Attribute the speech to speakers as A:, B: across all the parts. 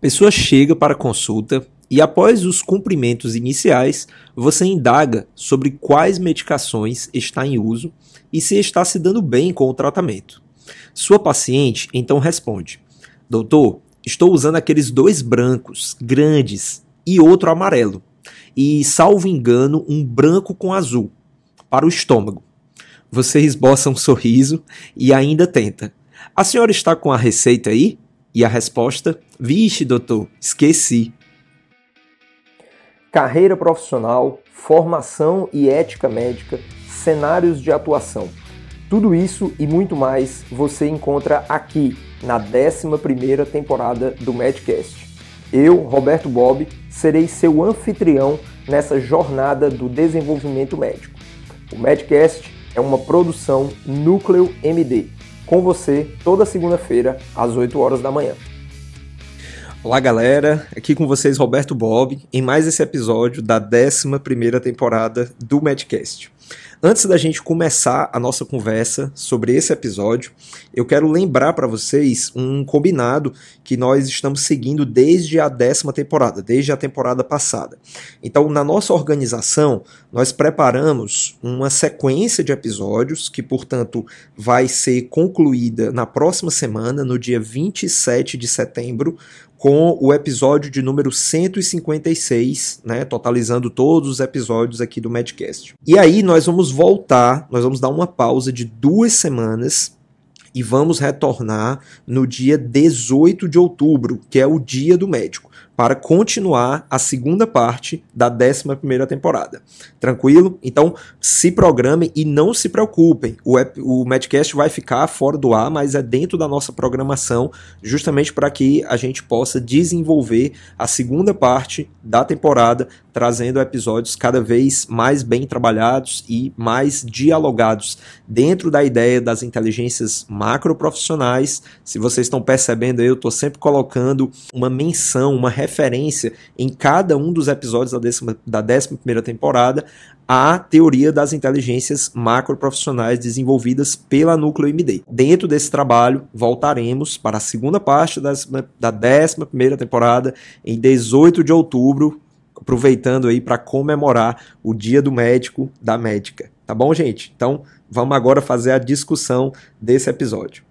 A: Pessoa chega para consulta e, após os cumprimentos iniciais, você indaga sobre quais medicações está em uso e se está se dando bem com o tratamento. Sua paciente então responde: Doutor, estou usando aqueles dois brancos, grandes, e outro amarelo, e, salvo engano, um branco com azul, para o estômago. Você esboça um sorriso e ainda tenta. A senhora está com a receita aí? E a resposta: Vixe, doutor, esqueci.
B: Carreira profissional, formação e ética médica, cenários de atuação. Tudo isso e muito mais você encontra aqui na 11ª temporada do Medcast. Eu, Roberto Bob, serei seu anfitrião nessa jornada do desenvolvimento médico. O Medcast é uma produção Núcleo MD com você toda segunda-feira, às 8 horas da manhã.
A: Olá, galera. Aqui com vocês, Roberto Bob, em mais esse episódio da 11 temporada do Medcast. Antes da gente começar a nossa conversa sobre esse episódio, eu quero lembrar para vocês um combinado que nós estamos seguindo desde a décima temporada, desde a temporada passada. Então, na nossa organização, nós preparamos uma sequência de episódios que, portanto, vai ser concluída na próxima semana, no dia 27 de setembro, com o episódio de número 156, né, totalizando todos os episódios aqui do Medcast. E aí nós vamos voltar, nós vamos dar uma pausa de duas semanas e vamos retornar no dia 18 de outubro, que é o dia do médico para continuar a segunda parte da 11 temporada. Tranquilo? Então, se programem e não se preocupem. O, o Madcast vai ficar fora do ar, mas é dentro da nossa programação, justamente para que a gente possa desenvolver a segunda parte da temporada, trazendo episódios cada vez mais bem trabalhados e mais dialogados dentro da ideia das inteligências macroprofissionais. Se vocês estão percebendo, eu estou sempre colocando uma menção, uma referência referência em cada um dos episódios da, décima, da 11 temporada à teoria das inteligências macroprofissionais desenvolvidas pela Núcleo MD. Dentro desse trabalho, voltaremos para a segunda parte da 11 temporada, em 18 de outubro, aproveitando aí para comemorar o Dia do Médico da Médica. Tá bom, gente? Então, vamos agora fazer a discussão desse episódio.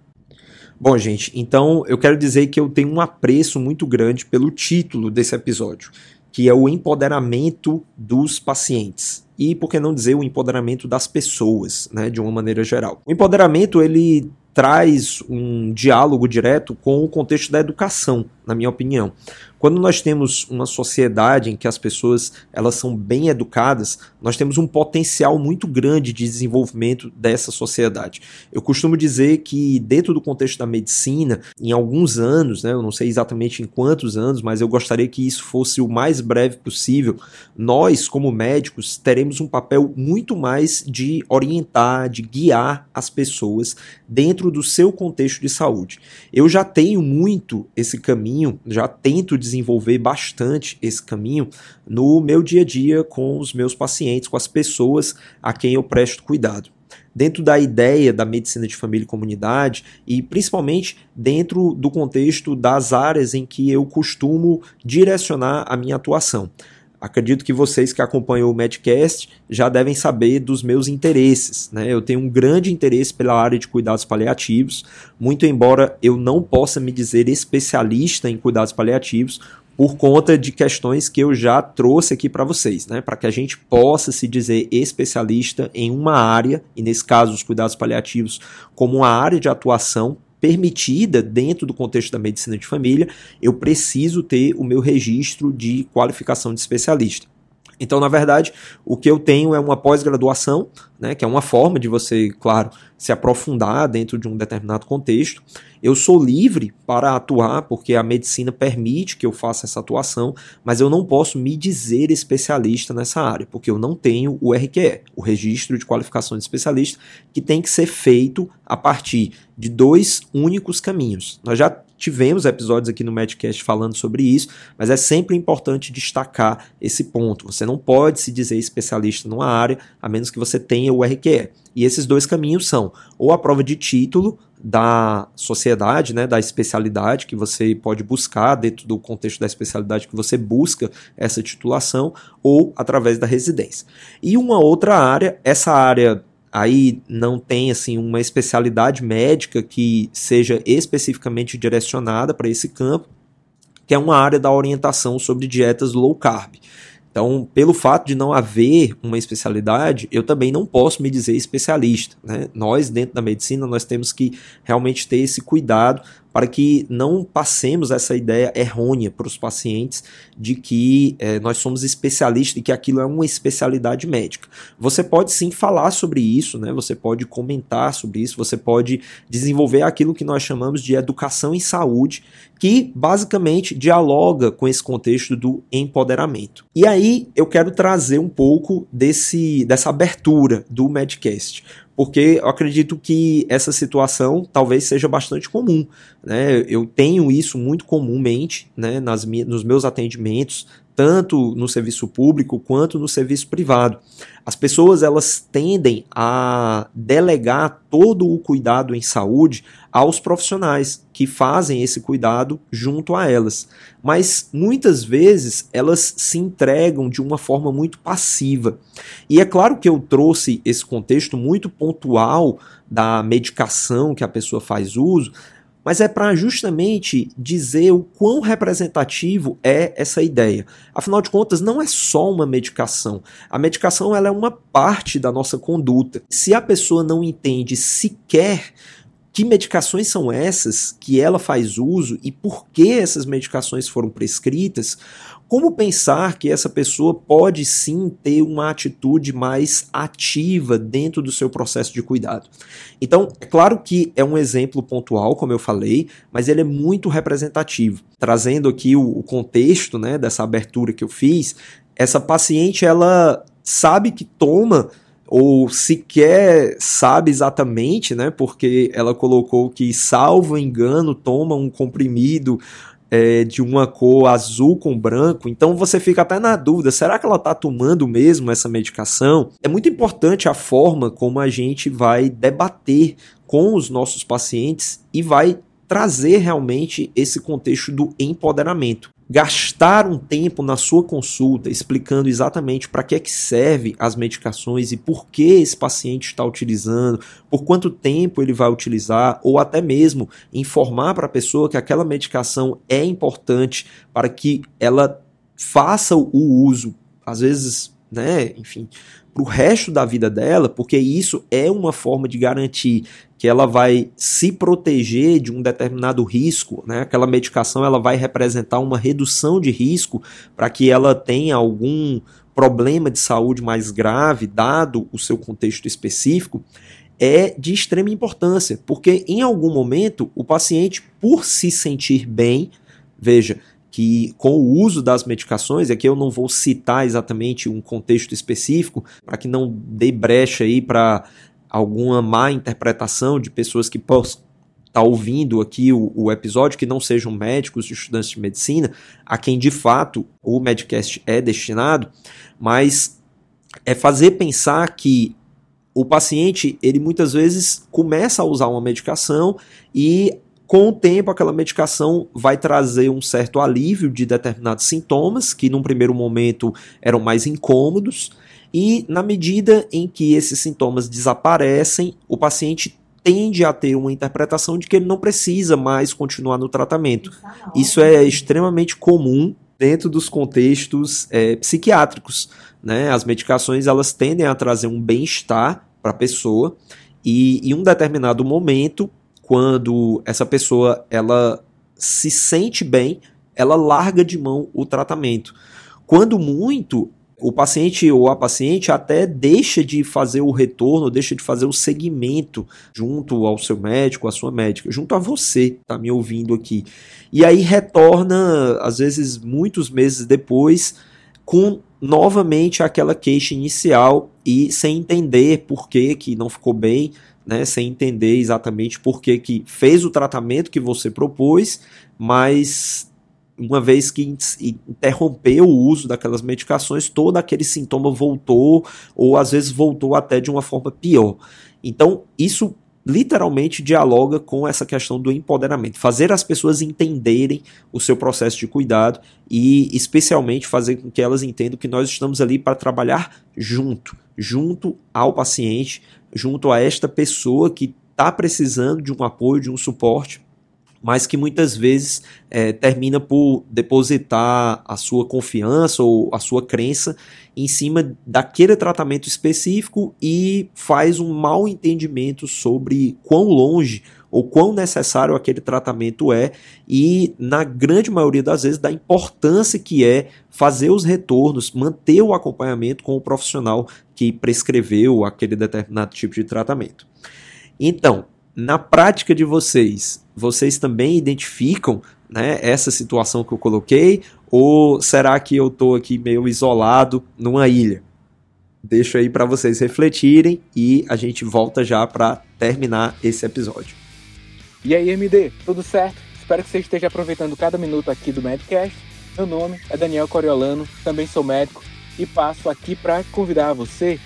A: Bom, gente, então eu quero dizer que eu tenho um apreço muito grande pelo título desse episódio, que é o empoderamento dos pacientes. E por que não dizer o empoderamento das pessoas, né, de uma maneira geral. O empoderamento ele traz um diálogo direto com o contexto da educação, na minha opinião. Quando nós temos uma sociedade em que as pessoas elas são bem educadas, nós temos um potencial muito grande de desenvolvimento dessa sociedade. Eu costumo dizer que dentro do contexto da medicina, em alguns anos, né, eu não sei exatamente em quantos anos, mas eu gostaria que isso fosse o mais breve possível, nós como médicos teremos um papel muito mais de orientar, de guiar as pessoas dentro do seu contexto de saúde. Eu já tenho muito esse caminho, já tento desenvolver bastante esse caminho no meu dia a dia com os meus pacientes, com as pessoas a quem eu presto cuidado dentro da ideia da medicina de família e comunidade e principalmente dentro do contexto das áreas em que eu costumo direcionar a minha atuação. Acredito que vocês que acompanham o Medcast já devem saber dos meus interesses. Né? Eu tenho um grande interesse pela área de cuidados paliativos, muito embora eu não possa me dizer especialista em cuidados paliativos, por conta de questões que eu já trouxe aqui para vocês, né? para que a gente possa se dizer especialista em uma área, e nesse caso os cuidados paliativos, como uma área de atuação permitida dentro do contexto da medicina de família, eu preciso ter o meu registro de qualificação de especialista. Então, na verdade, o que eu tenho é uma pós-graduação, né, que é uma forma de você, claro, se aprofundar dentro de um determinado contexto. Eu sou livre para atuar, porque a medicina permite que eu faça essa atuação, mas eu não posso me dizer especialista nessa área, porque eu não tenho o RQE, o Registro de Qualificação de Especialista, que tem que ser feito a partir de dois únicos caminhos. Nós já tivemos episódios aqui no Medcast falando sobre isso, mas é sempre importante destacar esse ponto. Você não pode se dizer especialista numa área a menos que você tenha o RQE. E esses dois caminhos são ou a prova de título da sociedade, né, da especialidade que você pode buscar dentro do contexto da especialidade que você busca essa titulação ou através da residência. E uma outra área, essa área aí não tem assim uma especialidade médica que seja especificamente direcionada para esse campo, que é uma área da orientação sobre dietas low carb. Então, pelo fato de não haver uma especialidade, eu também não posso me dizer especialista. Né? Nós, dentro da medicina, nós temos que realmente ter esse cuidado para que não passemos essa ideia errônea para os pacientes de que é, nós somos especialistas e que aquilo é uma especialidade médica. Você pode sim falar sobre isso, né? você pode comentar sobre isso, você pode desenvolver aquilo que nós chamamos de educação em saúde, que basicamente dialoga com esse contexto do empoderamento. E aí eu quero trazer um pouco desse, dessa abertura do Medcast porque eu acredito que essa situação talvez seja bastante comum. Né? Eu tenho isso muito comumente né, nas, nos meus atendimentos, tanto no serviço público quanto no serviço privado. As pessoas elas tendem a delegar todo o cuidado em saúde aos profissionais que fazem esse cuidado junto a elas. Mas muitas vezes elas se entregam de uma forma muito passiva. E é claro que eu trouxe esse contexto muito pontual da medicação que a pessoa faz uso, mas é para justamente dizer o quão representativo é essa ideia. Afinal de contas, não é só uma medicação. A medicação ela é uma parte da nossa conduta. Se a pessoa não entende sequer que medicações são essas que ela faz uso e por que essas medicações foram prescritas, como pensar que essa pessoa pode sim ter uma atitude mais ativa dentro do seu processo de cuidado? Então, é claro que é um exemplo pontual, como eu falei, mas ele é muito representativo. Trazendo aqui o, contexto né, dessa abertura que eu fiz, essa paciente ela sabe que toma ou sequer sabe exatamente, né? Porque ela colocou que, salvo engano, toma um comprimido é, de uma cor azul com branco, então você fica até na dúvida: será que ela está tomando mesmo essa medicação? É muito importante a forma como a gente vai debater com os nossos pacientes e vai trazer realmente esse contexto do empoderamento gastar um tempo na sua consulta explicando exatamente para que é que serve as medicações e por que esse paciente está utilizando, por quanto tempo ele vai utilizar, ou até mesmo informar para a pessoa que aquela medicação é importante para que ela faça o uso, às vezes, né, enfim, para o resto da vida dela, porque isso é uma forma de garantir que ela vai se proteger de um determinado risco, né? Aquela medicação ela vai representar uma redução de risco para que ela tenha algum problema de saúde mais grave, dado o seu contexto específico, é de extrema importância, porque em algum momento o paciente, por se sentir bem, veja, que com o uso das medicações, aqui eu não vou citar exatamente um contexto específico, para que não dê brecha aí para alguma má interpretação de pessoas que possam estar tá ouvindo aqui o, o, episódio, que não sejam médicos, estudantes de medicina, a quem de fato o Medcast é destinado, mas é fazer pensar que o paciente, ele muitas vezes começa a usar uma medicação e com o tempo, aquela medicação vai trazer um certo alívio de determinados sintomas, que num primeiro momento eram mais incômodos, e na medida em que esses sintomas desaparecem, o paciente tende a ter uma interpretação de que ele não precisa mais continuar no tratamento. Isso é extremamente comum dentro dos contextos é, psiquiátricos. Né? As medicações elas tendem a trazer um bem-estar para a pessoa e em um determinado momento quando essa pessoa ela se sente bem, ela larga de mão o tratamento. Quando muito, o paciente ou a paciente até deixa de fazer o retorno, deixa de fazer o segmento junto ao seu médico, à sua médica, junto a você, tá me ouvindo aqui. E aí retorna, às vezes muitos meses depois, com novamente aquela queixa inicial e sem entender por que que não ficou bem, né, sem entender exatamente por que, que fez o tratamento que você propôs, mas uma vez que interrompeu o uso daquelas medicações, todo aquele sintoma voltou, ou às vezes voltou até de uma forma pior. Então, isso literalmente dialoga com essa questão do empoderamento, fazer as pessoas entenderem o seu processo de cuidado e especialmente fazer com que elas entendam que nós estamos ali para trabalhar junto, junto ao paciente, junto a esta pessoa que está precisando de um apoio, de um suporte mas que muitas vezes é, termina por depositar a sua confiança ou a sua crença em cima daquele tratamento específico e faz um mau entendimento sobre quão longe ou quão necessário aquele tratamento é e, na grande maioria das vezes, da importância que é fazer os retornos, manter o acompanhamento com o profissional que prescreveu aquele determinado tipo de tratamento. Então, na prática de vocês, vocês também identificam né, essa situação que eu coloquei? Ou será que eu estou aqui meio isolado numa ilha? Deixo aí para vocês refletirem e a gente volta já para terminar esse episódio.
C: E aí, MD, tudo certo? Espero que você esteja aproveitando cada minuto aqui do Medcast. Meu nome é Daniel Coriolano, também sou médico e passo aqui para convidar você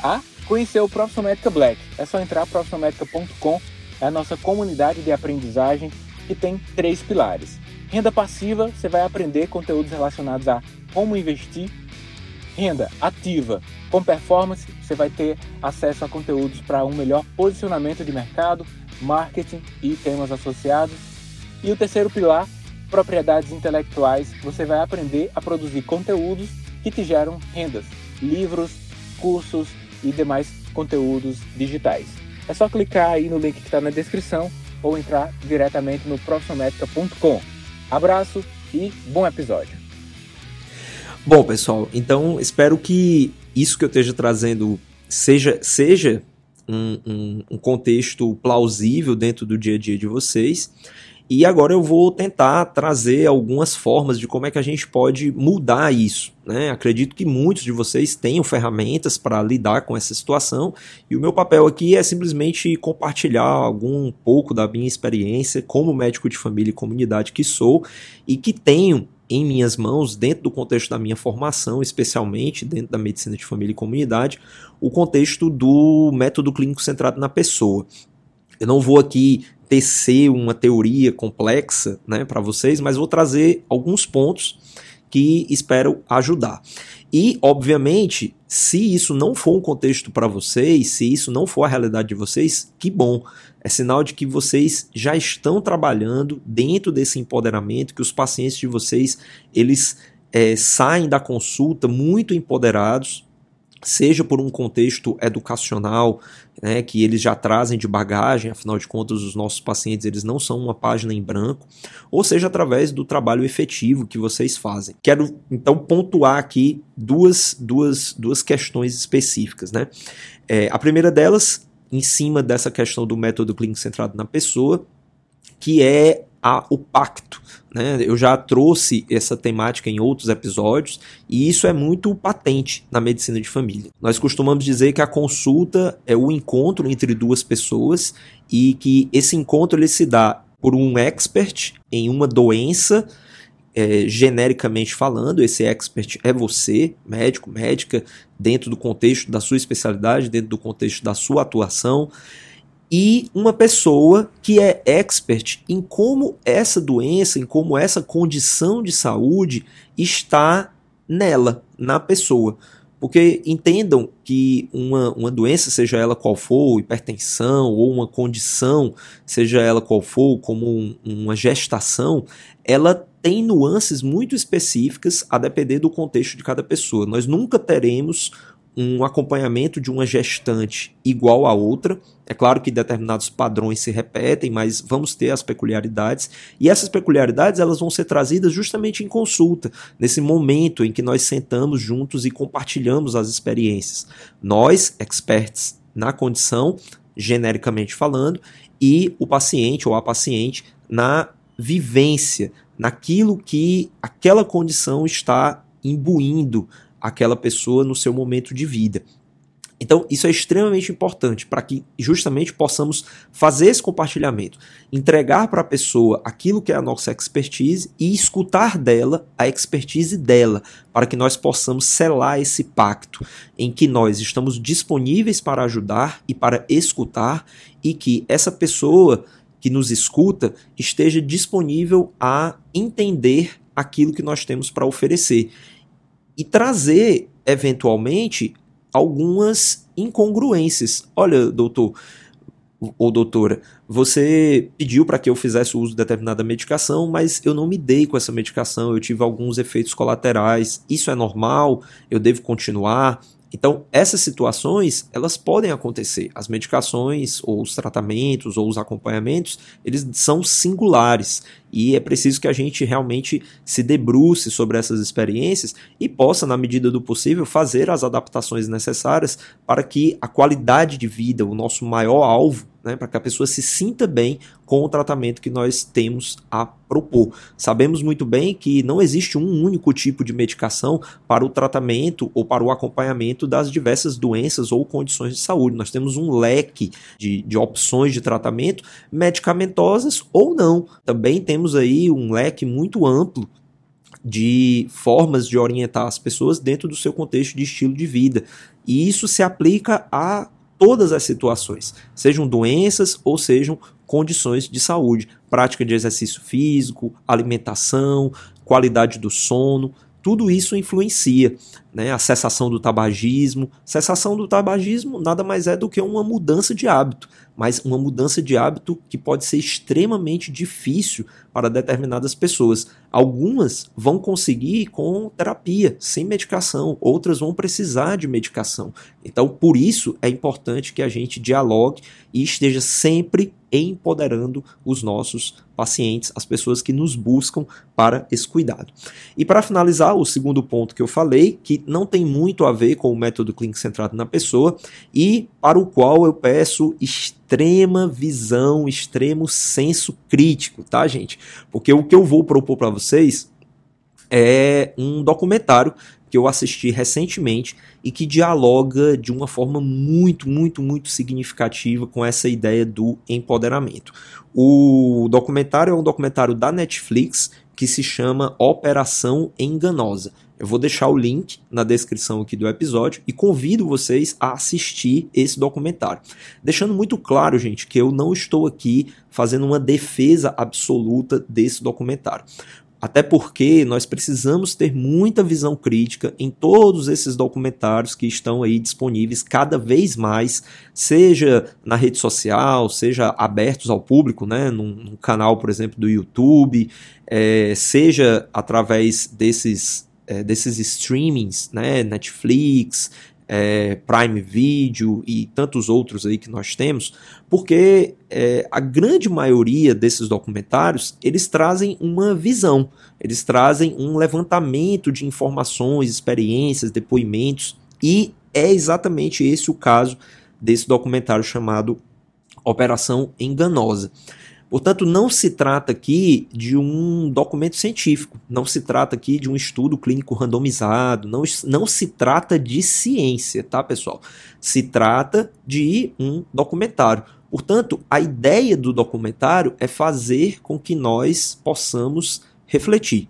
C: a conhecer o Profissão Médica Black. É só entrar profissionalmedica.com é a nossa comunidade de aprendizagem que tem três pilares. Renda passiva, você vai aprender conteúdos relacionados a como investir. Renda ativa, com performance, você vai ter acesso a conteúdos para um melhor posicionamento de mercado, marketing e temas associados. E o terceiro pilar, propriedades intelectuais, você vai aprender a produzir conteúdos que te geram rendas, livros, cursos e demais conteúdos digitais. É só clicar aí no link que está na descrição ou entrar diretamente no profissionalmedica.com. Abraço e bom episódio.
A: Bom, pessoal, então espero que isso que eu esteja trazendo seja, seja um, um, um contexto plausível dentro do dia a dia de vocês e agora eu vou tentar trazer algumas formas de como é que a gente pode mudar isso. Né? Acredito que muitos de vocês tenham ferramentas para lidar com essa situação e o meu papel aqui é simplesmente compartilhar algum pouco da minha experiência como médico de família e comunidade que sou e que tenho em minhas mãos, dentro do contexto da minha formação, especialmente dentro da medicina de família e comunidade, o contexto do método clínico centrado na pessoa. Eu não vou aqui tecer uma teoria complexa né, para vocês, mas vou trazer alguns pontos que espero ajudar. E, obviamente, se isso não for um contexto para vocês, se isso não for a realidade de vocês, que bom. É sinal de que vocês já estão trabalhando dentro desse empoderamento, que os pacientes de vocês eles é, saem da consulta muito empoderados, seja por um contexto educacional, né, que eles já trazem de bagagem, afinal de contas os nossos pacientes eles não são uma página em branco, ou seja através do trabalho efetivo que vocês fazem. Quero então pontuar aqui duas, duas, duas questões específicas. Né? É, a primeira delas, em cima dessa questão do método clínico centrado na pessoa, que é a, o pacto. Né? Eu já trouxe essa temática em outros episódios e isso é muito patente na medicina de família. Nós costumamos dizer que a consulta é o encontro entre duas pessoas e que esse encontro ele se dá por um expert em uma doença. É, genericamente falando, esse expert é você, médico, médica, dentro do contexto da sua especialidade, dentro do contexto da sua atuação e uma pessoa que é expert em como essa doença, em como essa condição de saúde está nela, na pessoa. Porque entendam que uma, uma doença, seja ela qual for, hipertensão, ou uma condição, seja ela qual for, como um, uma gestação, ela tem nuances muito específicas a depender do contexto de cada pessoa. Nós nunca teremos um acompanhamento de uma gestante igual a outra. É claro que determinados padrões se repetem, mas vamos ter as peculiaridades. E essas peculiaridades elas vão ser trazidas justamente em consulta, nesse momento em que nós sentamos juntos e compartilhamos as experiências. Nós, experts na condição, genericamente falando, e o paciente ou a paciente na vivência, naquilo que aquela condição está imbuindo aquela pessoa no seu momento de vida. Então, isso é extremamente importante para que justamente possamos fazer esse compartilhamento, entregar para a pessoa aquilo que é a nossa expertise e escutar dela a expertise dela, para que nós possamos selar esse pacto em que nós estamos disponíveis para ajudar e para escutar e que essa pessoa que nos escuta esteja disponível a entender aquilo que nós temos para oferecer e trazer eventualmente algumas incongruências. Olha, doutor ou doutora, você pediu para que eu fizesse o uso de determinada medicação, mas eu não me dei com essa medicação, eu tive alguns efeitos colaterais. Isso é normal? Eu devo continuar? Então, essas situações, elas podem acontecer. As medicações, ou os tratamentos, ou os acompanhamentos, eles são singulares. E é preciso que a gente realmente se debruce sobre essas experiências e possa, na medida do possível, fazer as adaptações necessárias para que a qualidade de vida, o nosso maior alvo, né, para que a pessoa se sinta bem com o tratamento que nós temos a propor. Sabemos muito bem que não existe um único tipo de medicação para o tratamento ou para o acompanhamento das diversas doenças ou condições de saúde. Nós temos um leque de, de opções de tratamento medicamentosas ou não. Também temos aí um leque muito amplo de formas de orientar as pessoas dentro do seu contexto de estilo de vida. E isso se aplica a todas as situações, sejam doenças ou sejam condições de saúde, prática de exercício físico, alimentação, qualidade do sono, tudo isso influencia. Né? A cessação do tabagismo. Cessação do tabagismo nada mais é do que uma mudança de hábito mas uma mudança de hábito que pode ser extremamente difícil para determinadas pessoas. Algumas vão conseguir com terapia, sem medicação, outras vão precisar de medicação. Então, por isso é importante que a gente dialogue e esteja sempre empoderando os nossos pacientes, as pessoas que nos buscam para esse cuidado. E para finalizar, o segundo ponto que eu falei, que não tem muito a ver com o método clínico centrado na pessoa e para o qual eu peço extrema visão, extremo senso crítico, tá, gente? Porque o que eu vou propor para vocês é um documentário que eu assisti recentemente e que dialoga de uma forma muito, muito, muito significativa com essa ideia do empoderamento. O documentário é um documentário da Netflix que se chama Operação Enganosa. Eu vou deixar o link na descrição aqui do episódio e convido vocês a assistir esse documentário. Deixando muito claro, gente, que eu não estou aqui fazendo uma defesa absoluta desse documentário. Até porque nós precisamos ter muita visão crítica em todos esses documentários que estão aí disponíveis cada vez mais, seja na rede social, seja abertos ao público, né, num, num canal, por exemplo, do YouTube, é, seja através desses, é, desses streamings, né, Netflix, é, Prime Video e tantos outros aí que nós temos, porque é, a grande maioria desses documentários eles trazem uma visão, eles trazem um levantamento de informações, experiências, depoimentos e é exatamente esse o caso desse documentário chamado Operação Enganosa. Portanto, não se trata aqui de um documento científico, não se trata aqui de um estudo clínico randomizado, não, não se trata de ciência, tá, pessoal? Se trata de um documentário. Portanto, a ideia do documentário é fazer com que nós possamos refletir.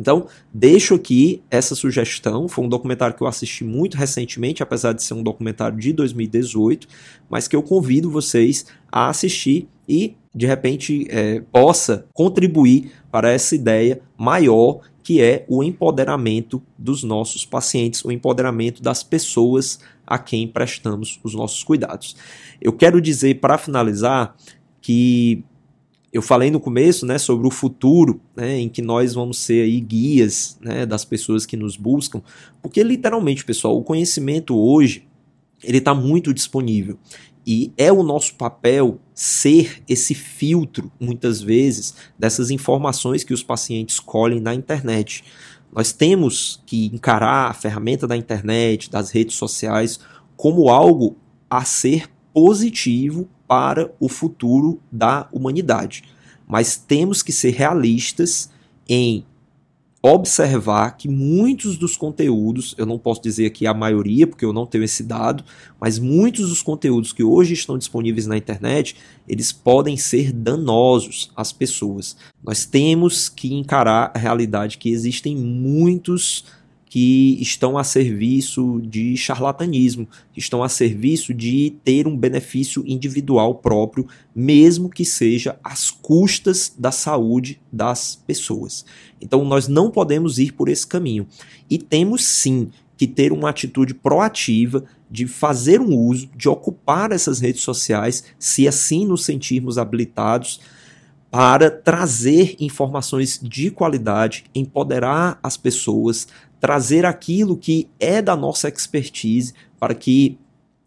A: Então, deixo aqui essa sugestão. Foi um documentário que eu assisti muito recentemente, apesar de ser um documentário de 2018, mas que eu convido vocês a assistir e de repente é, possa contribuir para essa ideia maior que é o empoderamento dos nossos pacientes, o empoderamento das pessoas a quem prestamos os nossos cuidados. Eu quero dizer para finalizar que eu falei no começo né, sobre o futuro né, em que nós vamos ser aí guias né, das pessoas que nos buscam, porque literalmente, pessoal, o conhecimento hoje ele está muito disponível e é o nosso papel ser esse filtro, muitas vezes, dessas informações que os pacientes colhem na internet. Nós temos que encarar a ferramenta da internet, das redes sociais, como algo a ser positivo para o futuro da humanidade. Mas temos que ser realistas em observar que muitos dos conteúdos, eu não posso dizer aqui a maioria, porque eu não tenho esse dado, mas muitos dos conteúdos que hoje estão disponíveis na internet, eles podem ser danosos às pessoas. Nós temos que encarar a realidade que existem muitos que estão a serviço de charlatanismo, estão a serviço de ter um benefício individual próprio, mesmo que seja às custas da saúde das pessoas. Então nós não podemos ir por esse caminho. E temos sim que ter uma atitude proativa de fazer um uso, de ocupar essas redes sociais, se assim nos sentirmos habilitados para trazer informações de qualidade, empoderar as pessoas, trazer aquilo que é da nossa expertise para que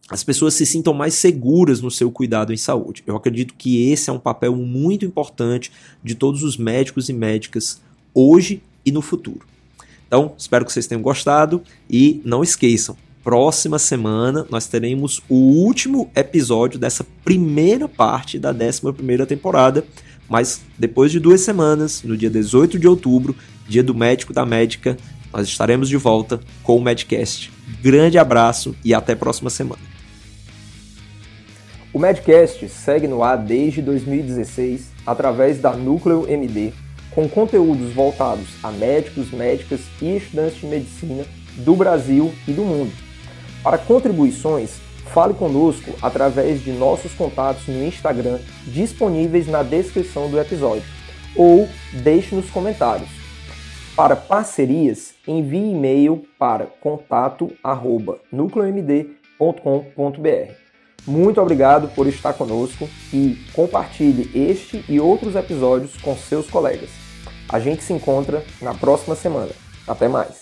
A: as pessoas se sintam mais seguras no seu cuidado em saúde. Eu acredito que esse é um papel muito importante de todos os médicos e médicas hoje e no futuro. Então, espero que vocês tenham gostado e não esqueçam, próxima semana nós teremos o último episódio dessa primeira parte da 11 primeira temporada, mas depois de duas semanas, no dia 18 de outubro, dia do médico da médica, nós estaremos de volta com o Medcast. Grande abraço e até a próxima semana.
B: O Medcast segue no ar desde 2016 através da Núcleo MD, com conteúdos voltados a médicos, médicas e estudantes de medicina do Brasil e do mundo. Para contribuições, fale conosco através de nossos contatos no Instagram disponíveis na descrição do episódio ou deixe nos comentários. Para parcerias, envie e-mail para contato@nucleomd.com.br. Muito obrigado por estar conosco e compartilhe este e outros episódios com seus colegas. A gente se encontra na próxima semana. Até mais!